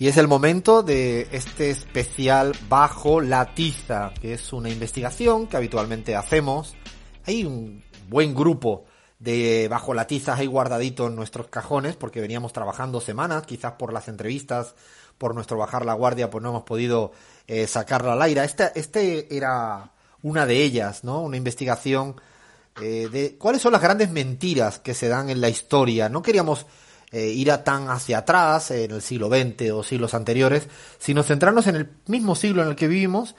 Y es el momento de este especial Bajo la Tiza, que es una investigación que habitualmente hacemos. Hay un buen grupo de Bajo la Tiza ahí guardadito en nuestros cajones, porque veníamos trabajando semanas, quizás por las entrevistas, por nuestro bajar la guardia, pues no hemos podido eh, sacarla al aire. Este, este era una de ellas, ¿no? Una investigación eh, de cuáles son las grandes mentiras que se dan en la historia. No queríamos eh, ir a tan hacia atrás, en el siglo XX o siglos anteriores, sino centrarnos en el mismo siglo en el que vivimos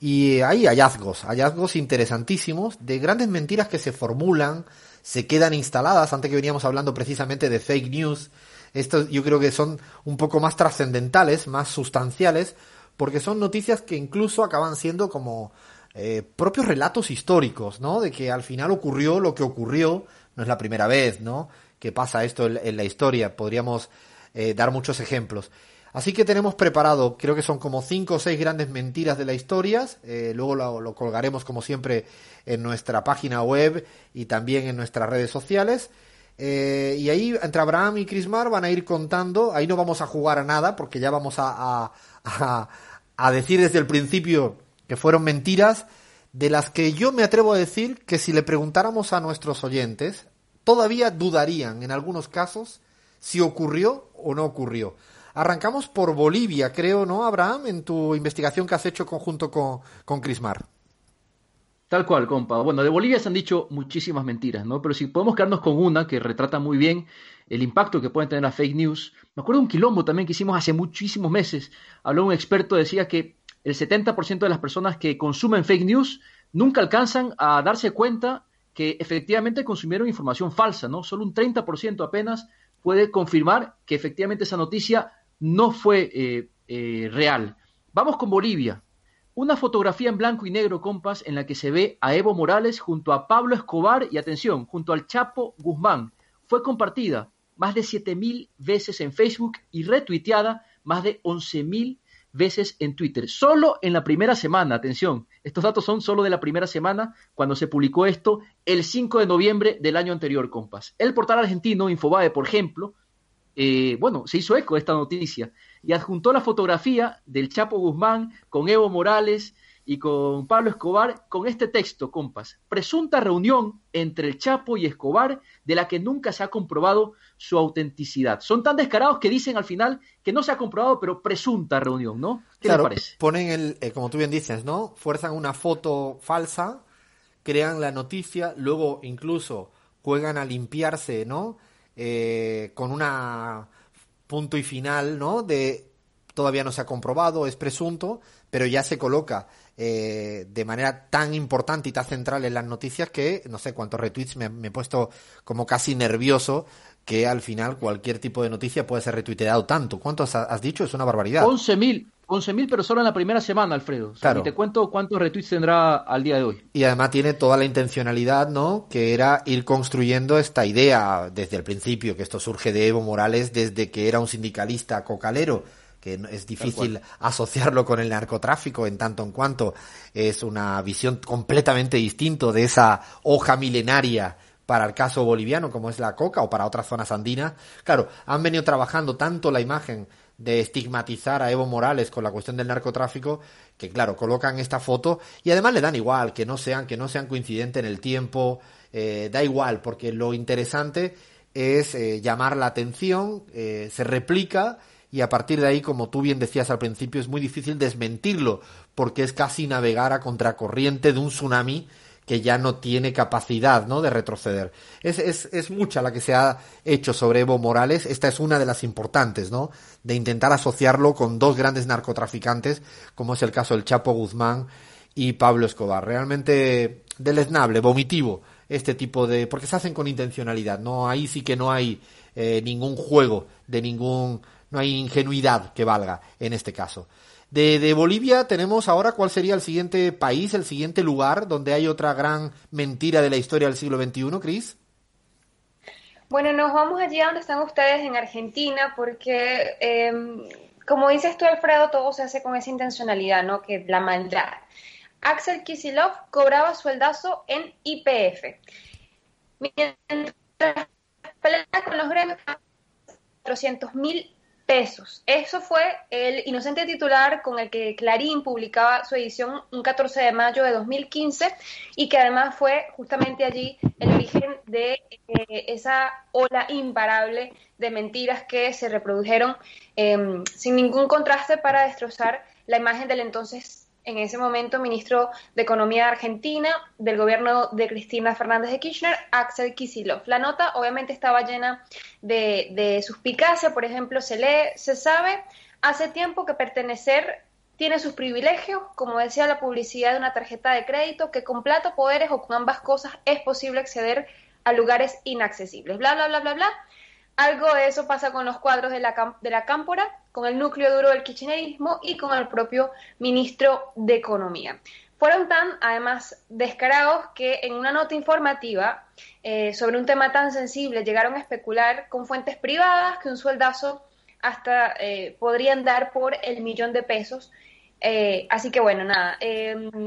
y hay hallazgos, hallazgos interesantísimos de grandes mentiras que se formulan, se quedan instaladas, antes que veníamos hablando precisamente de fake news, estos yo creo que son un poco más trascendentales, más sustanciales, porque son noticias que incluso acaban siendo como eh, propios relatos históricos, ¿no? De que al final ocurrió lo que ocurrió, no es la primera vez, ¿no? Que pasa esto en, en la historia, podríamos eh, dar muchos ejemplos. Así que tenemos preparado, creo que son como cinco o seis grandes mentiras de la historia, eh, luego lo, colgaremos como siempre en nuestra página web y también en nuestras redes sociales. Eh, y ahí entre Abraham y Crismar van a ir contando, ahí no vamos a jugar a nada porque ya vamos a, a, a decir desde el principio que fueron mentiras de las que yo me atrevo a decir que si le preguntáramos a nuestros oyentes, todavía dudarían en algunos casos si ocurrió o no ocurrió. Arrancamos por Bolivia, creo, ¿no, Abraham? En tu investigación que has hecho conjunto con, con Crismar. Tal cual, compa. Bueno, de Bolivia se han dicho muchísimas mentiras, ¿no? Pero si podemos quedarnos con una que retrata muy bien el impacto que pueden tener las fake news. Me acuerdo de un quilombo también que hicimos hace muchísimos meses. Habló un experto, decía que el 70% de las personas que consumen fake news nunca alcanzan a darse cuenta que efectivamente consumieron información falsa, ¿no? Solo un 30% apenas puede confirmar que efectivamente esa noticia no fue eh, eh, real. Vamos con Bolivia. Una fotografía en blanco y negro, compas, en la que se ve a Evo Morales junto a Pablo Escobar y, atención, junto al Chapo Guzmán. Fue compartida más de 7.000 veces en Facebook y retuiteada más de 11.000 veces en Twitter. Solo en la primera semana, atención, estos datos son solo de la primera semana cuando se publicó esto el 5 de noviembre del año anterior, compas. El portal argentino Infobae, por ejemplo, eh, bueno, se hizo eco de esta noticia y adjuntó la fotografía del Chapo Guzmán con Evo Morales y con Pablo Escobar con este texto, compas. Presunta reunión entre el Chapo y Escobar de la que nunca se ha comprobado su autenticidad. Son tan descarados que dicen al final que no se ha comprobado, pero presunta reunión, ¿no? ¿Qué claro, les parece? Ponen el, eh, como tú bien dices, ¿no? Fuerzan una foto falsa, crean la noticia, luego incluso juegan a limpiarse, ¿no? Eh, con una punto y final, ¿no? De todavía no se ha comprobado, es presunto, pero ya se coloca eh, de manera tan importante y tan central en las noticias que no sé cuántos retweets me, me, he puesto como casi nervioso que al final cualquier tipo de noticia puede ser retuiteado tanto. ¿Cuántos has dicho? Es una barbaridad. 11.000. 11.000, pero solo en la primera semana, Alfredo. O sea, claro. Y te cuento cuántos retweets tendrá al día de hoy. Y además tiene toda la intencionalidad, ¿no? Que era ir construyendo esta idea desde el principio, que esto surge de Evo Morales desde que era un sindicalista cocalero que es difícil asociarlo con el narcotráfico en tanto en cuanto es una visión completamente distinta de esa hoja milenaria para el caso boliviano como es la coca o para otras zonas andinas. Claro, han venido trabajando tanto la imagen de estigmatizar a Evo Morales con la cuestión del narcotráfico que claro, colocan esta foto y además le dan igual que no sean que no sean coincidentes en el tiempo, eh, da igual porque lo interesante es eh, llamar la atención, eh, se replica y a partir de ahí, como tú bien decías al principio, es muy difícil desmentirlo, porque es casi navegar a contracorriente de un tsunami que ya no tiene capacidad ¿no? de retroceder. Es, es, es mucha la que se ha hecho sobre Evo Morales, esta es una de las importantes, ¿no? de intentar asociarlo con dos grandes narcotraficantes, como es el caso del Chapo Guzmán y Pablo Escobar. Realmente deleznable, vomitivo este tipo de, porque se hacen con intencionalidad, no, ahí sí que no hay eh, ningún juego, de ningún, no hay ingenuidad que valga en este caso. De, de, Bolivia tenemos ahora cuál sería el siguiente país, el siguiente lugar donde hay otra gran mentira de la historia del siglo XXI, Cris. Bueno, nos vamos allí a donde están ustedes en Argentina, porque eh, como dices tú, Alfredo, todo se hace con esa intencionalidad, ¿no? Que la maldad. Axel Kisilov cobraba sueldazo en IPF. Mientras con los gremios, 400 mil pesos. Eso fue el inocente titular con el que Clarín publicaba su edición un 14 de mayo de 2015 y que además fue justamente allí el origen de eh, esa ola imparable de mentiras que se reprodujeron eh, sin ningún contraste para destrozar la imagen del entonces en ese momento ministro de Economía de Argentina del gobierno de Cristina Fernández de Kirchner, Axel Kisilov. La nota obviamente estaba llena de, de suspicacia, por ejemplo, se lee, se sabe hace tiempo que pertenecer tiene sus privilegios, como decía la publicidad de una tarjeta de crédito, que con plata, poderes o con ambas cosas es posible acceder a lugares inaccesibles. Bla, bla, bla, bla, bla. Algo de eso pasa con los cuadros de la, de la cámpora, con el núcleo duro del kirchnerismo y con el propio ministro de Economía. Fueron tan, además, descarados que en una nota informativa eh, sobre un tema tan sensible llegaron a especular con fuentes privadas que un sueldazo hasta eh, podrían dar por el millón de pesos. Eh, así que bueno, nada,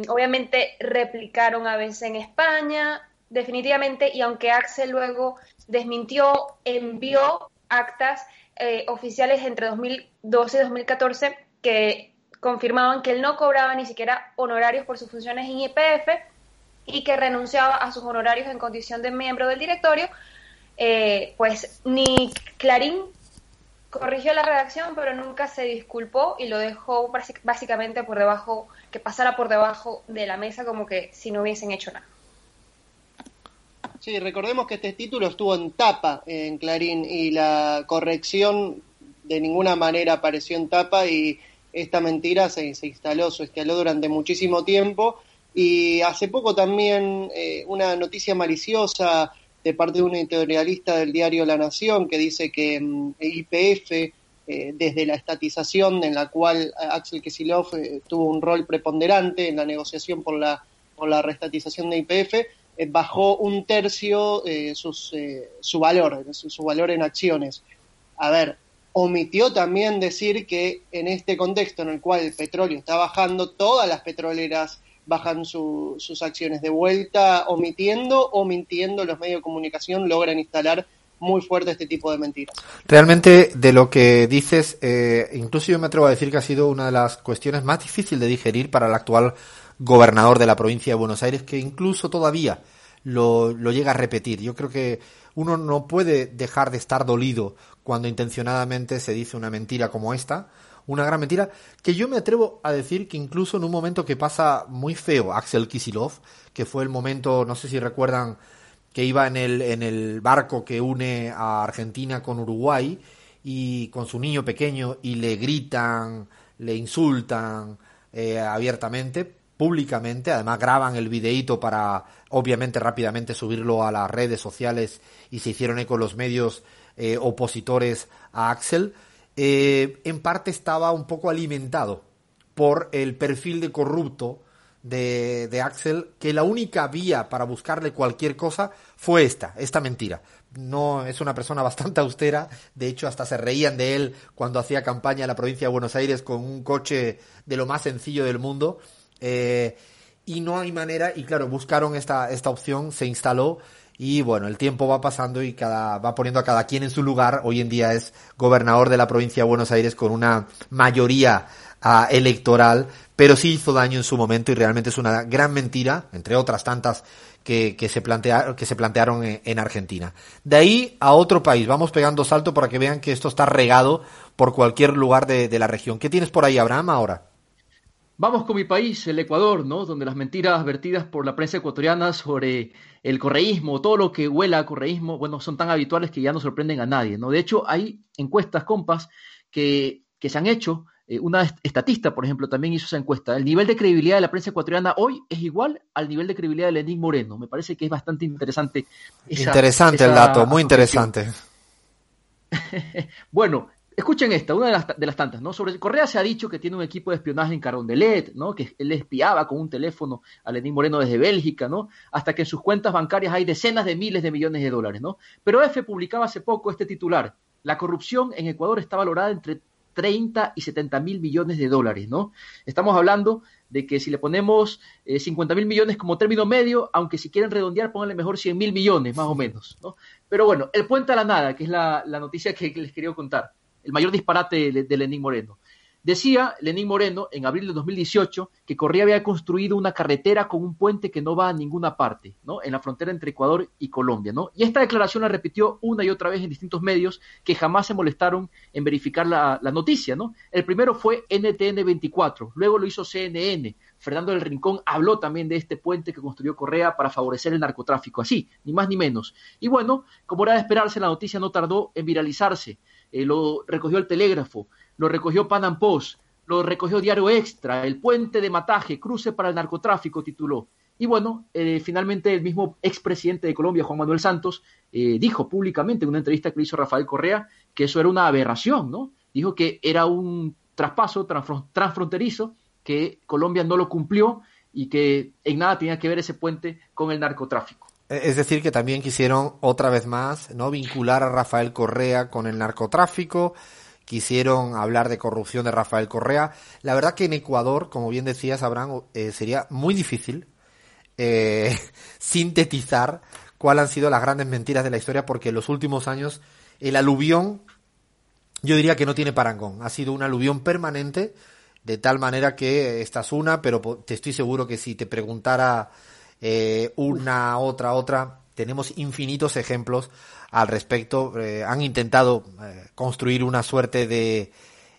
obviamente replicaron a veces en España, definitivamente, y aunque Axel luego desmintió, envió actas eh, oficiales entre 2012 y 2014 que confirmaban que él no cobraba ni siquiera honorarios por sus funciones en IPF y que renunciaba a sus honorarios en condición de miembro del directorio, eh, pues ni Clarín corrigió la redacción, pero nunca se disculpó y lo dejó básicamente por debajo, que pasara por debajo de la mesa como que si no hubiesen hecho nada. Sí, recordemos que este título estuvo en tapa en Clarín y la corrección de ninguna manera apareció en tapa y esta mentira se, instaló, se instaló durante muchísimo tiempo. Y hace poco también eh, una noticia maliciosa de parte de un editorialista del diario La Nación que dice que mm, IPF, eh, desde la estatización en la cual Axel Kesilov eh, tuvo un rol preponderante en la negociación por la, por la restatización de IPF, eh, bajó un tercio eh, sus, eh, su valor, su, valor en acciones. A ver, omitió también decir que en este contexto en el cual el petróleo está bajando, todas las petroleras bajan sus acciones de vuelta, omitiendo o mintiendo los medios de comunicación, logran instalar muy fuerte este tipo de mentiras. Realmente, de lo que dices, incluso yo me atrevo a decir que ha sido una de las cuestiones más difíciles de digerir para el actual gobernador de la provincia de Buenos Aires, que incluso todavía lo, lo llega a repetir. Yo creo que uno no puede dejar de estar dolido cuando intencionadamente se dice una mentira como esta, una gran mentira, que yo me atrevo a decir que incluso en un momento que pasa muy feo Axel Kisilov, que fue el momento, no sé si recuerdan, que iba en el, en el barco que une a Argentina con Uruguay y con su niño pequeño y le gritan, le insultan eh, abiertamente, públicamente, además graban el videíto para obviamente rápidamente subirlo a las redes sociales y se hicieron eco los medios eh, opositores a Axel, eh, en parte estaba un poco alimentado por el perfil de corrupto de, de, Axel, que la única vía para buscarle cualquier cosa fue esta, esta mentira. No es una persona bastante austera, de hecho hasta se reían de él cuando hacía campaña en la provincia de Buenos Aires con un coche de lo más sencillo del mundo eh, y no hay manera, y claro, buscaron esta, esta opción, se instaló y bueno, el tiempo va pasando y cada, va poniendo a cada quien en su lugar. Hoy en día es gobernador de la provincia de Buenos Aires con una mayoría uh, electoral, pero sí hizo daño en su momento y realmente es una gran mentira, entre otras tantas que, que se, plantea, que se plantearon en, en, Argentina. De ahí a otro país, vamos pegando salto para que vean que esto está regado por cualquier lugar de, de la región. ¿Qué tienes por ahí, Abraham, ahora? Vamos con mi país, el Ecuador, ¿no? Donde las mentiras vertidas por la prensa ecuatoriana sobre el correísmo, todo lo que huela a correísmo, bueno, son tan habituales que ya no sorprenden a nadie, ¿no? De hecho, hay encuestas, compas, que, que se han hecho Eh, una estatista, por ejemplo, también hizo esa encuesta. El nivel de credibilidad de la prensa ecuatoriana hoy es igual al nivel de credibilidad de Lenín Moreno. Me parece que es bastante interesante. interesante el dato, muy interesante. bueno, escuchen esta, una de las, de las, tantas, ¿no? Sobre Correa se ha dicho que tiene un equipo de espionaje en Carondelet, ¿no? Que él espiaba con un teléfono a Lenín Moreno desde Bélgica, ¿no? Hasta que en sus cuentas bancarias hay decenas de miles de millones de dólares, ¿no? Pero EFE publicaba hace poco este titular. La corrupción en Ecuador está valorada entre 30 y 70 mil millones de dólares, ¿no? Estamos hablando de que si le ponemos 50 eh, mil millones como término medio, aunque si quieren redondear, pónganle mejor 100 mil millones, más o menos, ¿no? Pero bueno, el puente a la nada, que es la, noticia que les quería contar, el mayor disparate de, Lenín Moreno. Decía Lenín Moreno en abril de 2018 que Correa había construido una carretera con un puente que no va a ninguna parte, ¿no? En la frontera entre Ecuador y Colombia, ¿no? Y esta declaración la repitió una y otra vez en distintos medios que jamás se molestaron en verificar la, noticia, ¿no? El primero fue NTN 24, luego lo hizo CNN. Fernando del Rincón habló también de este puente que construyó Correa para favorecer el narcotráfico, así, ni más ni menos. Y bueno, como era de esperarse, la noticia no tardó en viralizarse. Eh, lo recogió el telégrafo, lo recogió Pan Post, lo recogió Diario Extra, el puente de Mataje, cruce para el narcotráfico, tituló. Y bueno, eh, finalmente el mismo expresidente de Colombia, Juan Manuel Santos, eh, dijo públicamente en una entrevista que le hizo Rafael Correa que eso era una aberración, ¿no? Dijo que era un traspaso transfronterizo, que Colombia no lo cumplió y que en nada tenía que ver ese puente con el narcotráfico. E-, es decir, que también quisieron otra vez más no vincular a Rafael Correa con el narcotráfico, quisieron hablar de corrupción de Rafael Correa. La verdad que en Ecuador, como bien decías, Abraham, eh, sería muy difícil eh, sintetizar cuáles han sido las grandes mentiras de la historia, porque en los últimos años el aluvión, yo diría que no tiene parangón. Ha sido un aluvión permanente, de tal manera que esta es una, pero te estoy seguro que si te preguntara eh, una, otra, otra, tenemos infinitos ejemplos al respecto. Eh, han intentado eh, construir una suerte de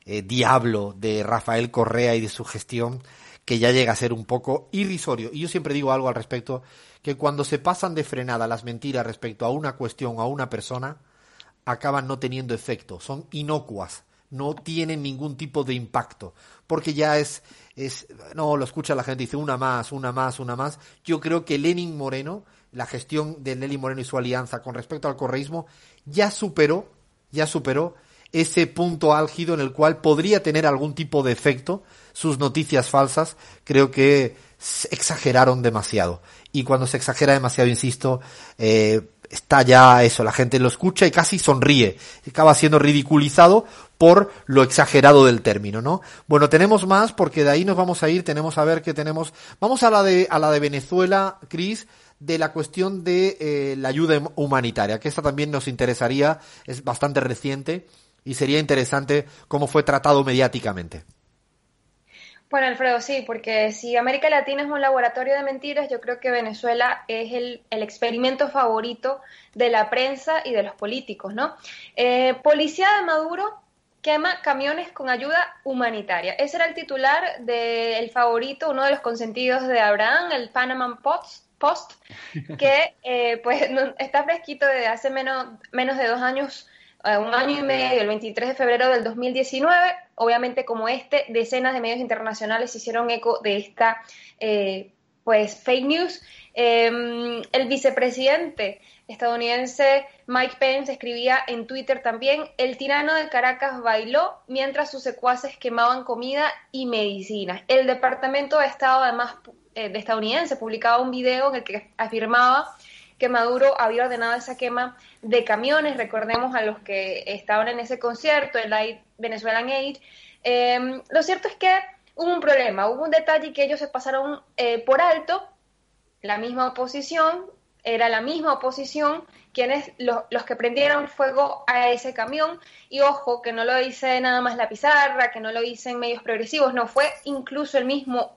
eh, diablo de Rafael Correa y de su gestión que ya llega a ser un poco irrisorio. Y yo siempre digo algo al respecto, que cuando se pasan de frenada las mentiras respecto a una cuestión o a una persona, acaban no teniendo efecto, son inocuas, no tienen ningún tipo de impacto, porque ya es, es, no, lo escucha la gente, dice una más, una más, una más. Yo creo que Lenin Moreno la gestión de Nelly Moreno y su alianza con respecto al correísmo ya superó, ya superó ese punto álgido en el cual podría tener algún tipo de efecto sus noticias falsas, creo que exageraron demasiado. Y cuando se exagera demasiado, insisto, eh, está ya eso, la gente lo escucha y casi sonríe, acaba siendo ridiculizado por lo exagerado del término, ¿no? Bueno, tenemos más porque de ahí nos vamos a ir, tenemos a ver qué tenemos. Vamos a la de a la de Venezuela, Cris de la cuestión de eh, la ayuda humanitaria, que esta también nos interesaría, es bastante reciente y sería interesante cómo fue tratado mediáticamente. Bueno, Alfredo, sí, porque si América Latina es un laboratorio de mentiras, yo creo que Venezuela es el, experimento favorito de la prensa y de los políticos, ¿no? Eh, policía de Maduro quema camiones con ayuda humanitaria. Ese era el titular del favorito, uno de los consentidos de Abraham, el Panama Post, Post, que eh, pues está fresquito desde hace menos, menos de dos años, eh, un año y medio, el 23 de febrero del 2019. Obviamente como este, decenas de medios internacionales hicieron eco de esta eh, pues fake news. Em, el vicepresidente estadounidense Mike Pence escribía en Twitter también, el tirano de Caracas bailó mientras sus secuaces quemaban comida y medicinas. El Departamento de Estado además eh, de estadounidense publicaba un video en el que afirmaba que Maduro había ordenado esa quema de camiones, recordemos a los que estaban en ese concierto, el Venezuelan Aid. Em, lo cierto es que hubo un problema, hubo un detalle que ellos se pasaron eh, por alto, la misma oposición, era la misma oposición quienes los, los que prendieron fuego a ese camión. Y ojo que no lo dice nada más la pizarra, que no lo dicen medios progresivos, no fue incluso el mismo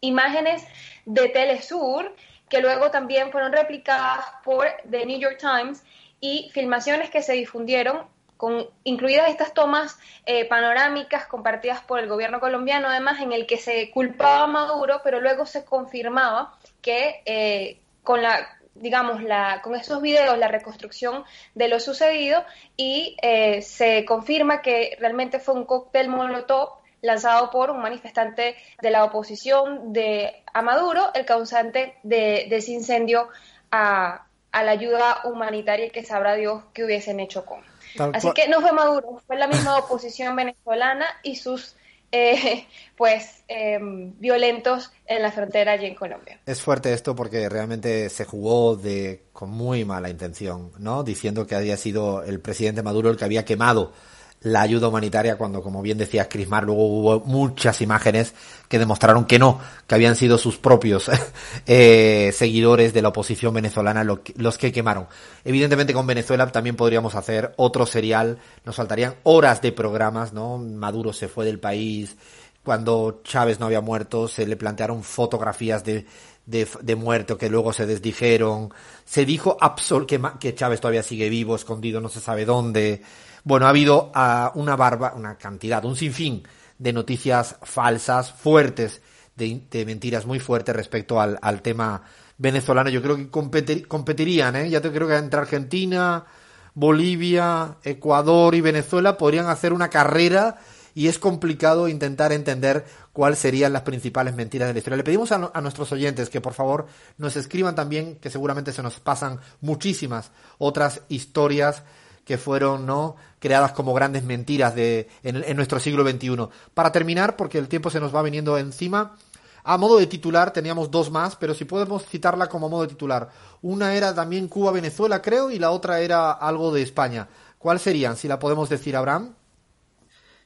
imágenes de Telesur que luego también fueron replicadas por The New York Times y filmaciones que se difundieron con incluidas estas tomas eh, panorámicas compartidas por el gobierno colombiano, además en el que se culpaba a Maduro, pero luego se confirmaba que eh, con la digamos, la, con esos videos, la reconstrucción de lo sucedido y eh, se confirma que realmente fue un cóctel molotov lanzado por un manifestante de la oposición de a Maduro, el causante de, de ese incendio a, a la ayuda humanitaria que sabrá Dios que hubiesen hecho con. Tal Así cual. que no fue Maduro, fue la misma oposición venezolana y sus eh, pues eh, violentos en la frontera allí en Colombia. Es fuerte esto porque realmente se jugó de con muy mala intención, ¿no? Diciendo que había sido el presidente Maduro el que había quemado la ayuda humanitaria cuando, como bien decía Crismar, luego hubo muchas imágenes que demostraron que no, que habían sido sus propios eh, seguidores de la oposición venezolana los que quemaron. Evidentemente con Venezuela también podríamos hacer otro serial, nos faltarían horas de programas, ¿no? Maduro se fue del país, cuando Chávez no había muerto, se le plantearon fotografías de, de, muerto que luego se desdijeron. Se dijo absol que Chávez todavía sigue vivo, escondido, no se sabe dónde. Bueno, ha habido ah, una barba, una cantidad, un sinfín de noticias falsas, fuertes, de, mentiras muy fuertes respecto al, tema venezolano. Yo creo que competir- competirían, ¿eh? Ya te creo que entre Argentina, Bolivia, Ecuador y Venezuela podrían hacer una carrera y es complicado intentar entender cuáles serían las principales mentiras de la historia. Le pedimos a nuestros oyentes que por favor nos escriban también, que seguramente se nos pasan muchísimas otras historias que fueron no creadas como grandes mentiras de en, nuestro siglo XXI. Para terminar, porque el tiempo se nos va viniendo encima, a modo de titular teníamos dos más, pero si podemos citarla como modo de titular. Una era también Cuba-Venezuela, creo, y la otra era algo de España. ¿Cuál serían? Si la podemos decir, Abraham.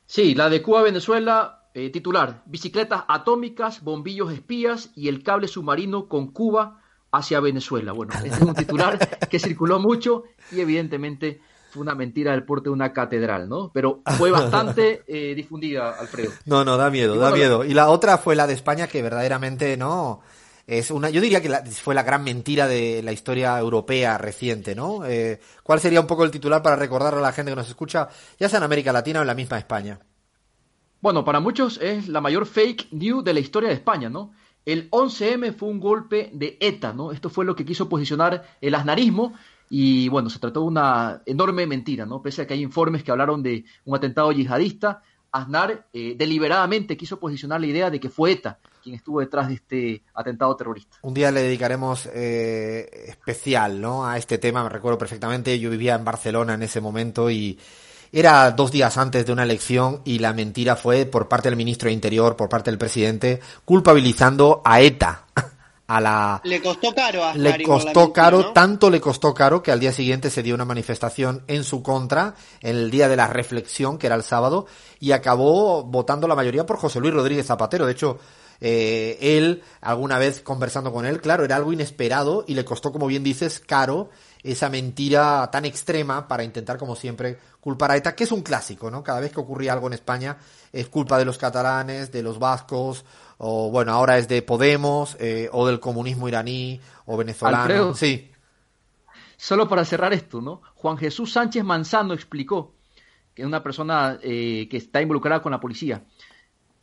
Sí, la de Cuba-Venezuela, eh, titular, bicicletas atómicas, bombillos espías y el cable submarino con Cuba hacia Venezuela. Bueno, este es un titular que circuló mucho y evidentemente fue una mentira del porte de una catedral, ¿no? Pero fue bastante eh, difundida, Alfredo. No, no, da miedo, da miedo. Y la otra fue la de España, que verdaderamente no. Es una, yo diría que la- fue la gran mentira de la historia europea reciente, ¿no? Eh, ¿Cuál sería un poco el titular para recordarle a la gente que nos escucha, ya sea en América Latina o en la misma España? Bueno, para muchos es la mayor fake news de la historia de España, ¿no? El 11M fue un golpe de ETA, ¿no? Esto fue lo que quiso posicionar el aznarismo y bueno, se trató de una enorme mentira, ¿no? Pese a que hay informes que hablaron de un atentado yihadista, Aznar eh, deliberadamente quiso posicionar la idea de que fue ETA quien estuvo detrás de este atentado terrorista. Un día le dedicaremos eh, especial, ¿no? A este tema, me recuerdo perfectamente, yo vivía en Barcelona en ese momento y era dos días antes de una elección y la mentira fue por parte del ministro de Interior, por parte del presidente, culpabilizando a ETA, a la, Le costó caro a le costó mentira, caro, ¿no? tanto le costó caro que al día siguiente se dio una manifestación en su contra, en el día de la reflexión, que era el sábado, y acabó votando la mayoría por José Luis Rodríguez Zapatero. De hecho, eh, él, alguna vez conversando con él, claro, era algo inesperado y le costó, como bien dices, caro esa mentira tan extrema para intentar, como siempre, culpar a ETA, que es un clásico, ¿no? Cada vez que ocurría algo en España es culpa de los catalanes, de los vascos, o bueno, ahora es de Podemos, eh, o del comunismo iraní, o venezolano. Alfredo. Sí. Solo para cerrar esto, ¿no? Juan Jesús Sánchez Manzano explicó, que es una persona eh, que está involucrada con la policía.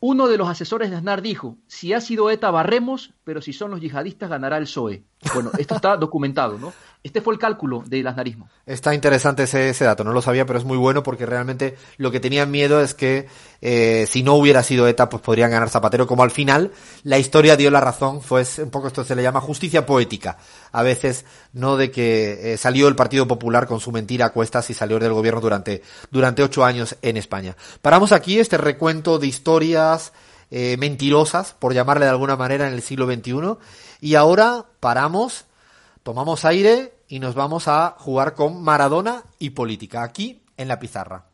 Uno de los asesores de Aznar dijo, si ha sido ETA barremos, pero si son los yihadistas ganará el PSOE. Bueno, esto está documentado, ¿no? Este fue el cálculo del aznarismo. Está interesante ese, dato, no lo sabía, pero es muy bueno porque realmente lo que tenían miedo es que eh, si no hubiera sido ETA, pues podrían ganar Zapatero, como al final la historia dio la razón, fue un poco esto se le llama justicia poética, a veces no de que eh, salió el Partido Popular con su mentira a cuestas y salió del gobierno durante, durante ocho años en España. Paramos aquí este recuento de historias eh, mentirosas, por llamarle de alguna manera, en el siglo XXI, y ahora paramos tomamos aire y nos vamos a jugar con Maradona y política, aquí en la pizarra.